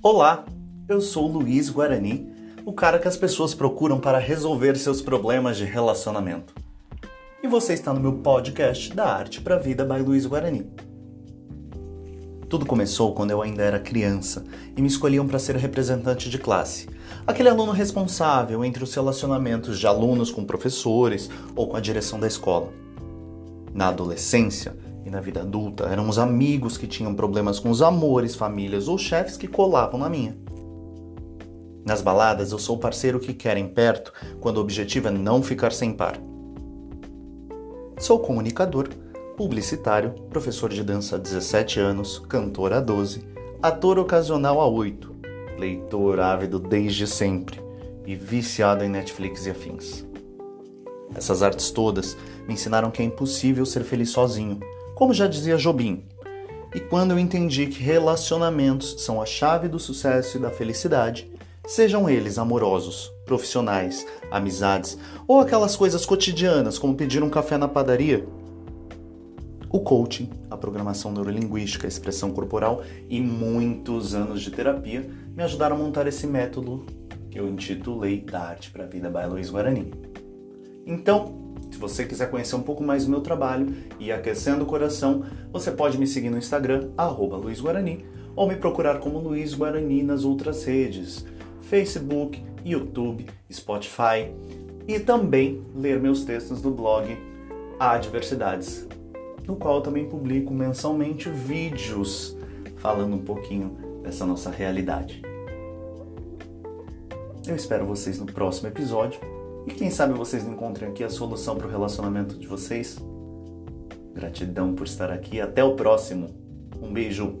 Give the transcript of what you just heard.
Olá, eu sou Luiz Guarani, o cara que as pessoas procuram para resolver seus problemas de relacionamento. E você está no meu podcast da Arte para a Vida by Luiz Guarani. Tudo começou quando eu ainda era criança e me escolhiam para ser representante de classe, aquele aluno responsável entre os relacionamentos de alunos com professores ou com a direção da escola. Na adolescência, e na vida adulta eram os amigos que tinham problemas com os amores, famílias ou chefes que colavam na minha. Nas baladas, eu sou o parceiro que querem perto quando o objetivo é não ficar sem par. Sou comunicador, publicitário, professor de dança há 17 anos, cantor há 12, ator ocasional há 8, leitor ávido desde sempre e viciado em Netflix e afins. Essas artes todas me ensinaram que é impossível ser feliz sozinho como já dizia Jobim. E quando eu entendi que relacionamentos são a chave do sucesso e da felicidade, sejam eles amorosos, profissionais, amizades ou aquelas coisas cotidianas como pedir um café na padaria, o coaching, a programação neurolinguística, a expressão corporal e muitos anos de terapia me ajudaram a montar esse método que eu intitulei Da Arte para a Vida by Luiz Guarani. Então, se você quiser conhecer um pouco mais do meu trabalho e aquecendo o coração, você pode me seguir no Instagram, @luizguarani, ou me procurar como Luiz Guarani nas outras redes, Facebook, YouTube, Spotify, e também ler meus textos do blog Adversidades, no qual também publico mensalmente vídeos falando um pouquinho dessa nossa realidade. Eu espero vocês no próximo episódio e quem sabe vocês não encontrem aqui a solução para o relacionamento de vocês? Gratidão por estar aqui. Até o próximo. Um beijo.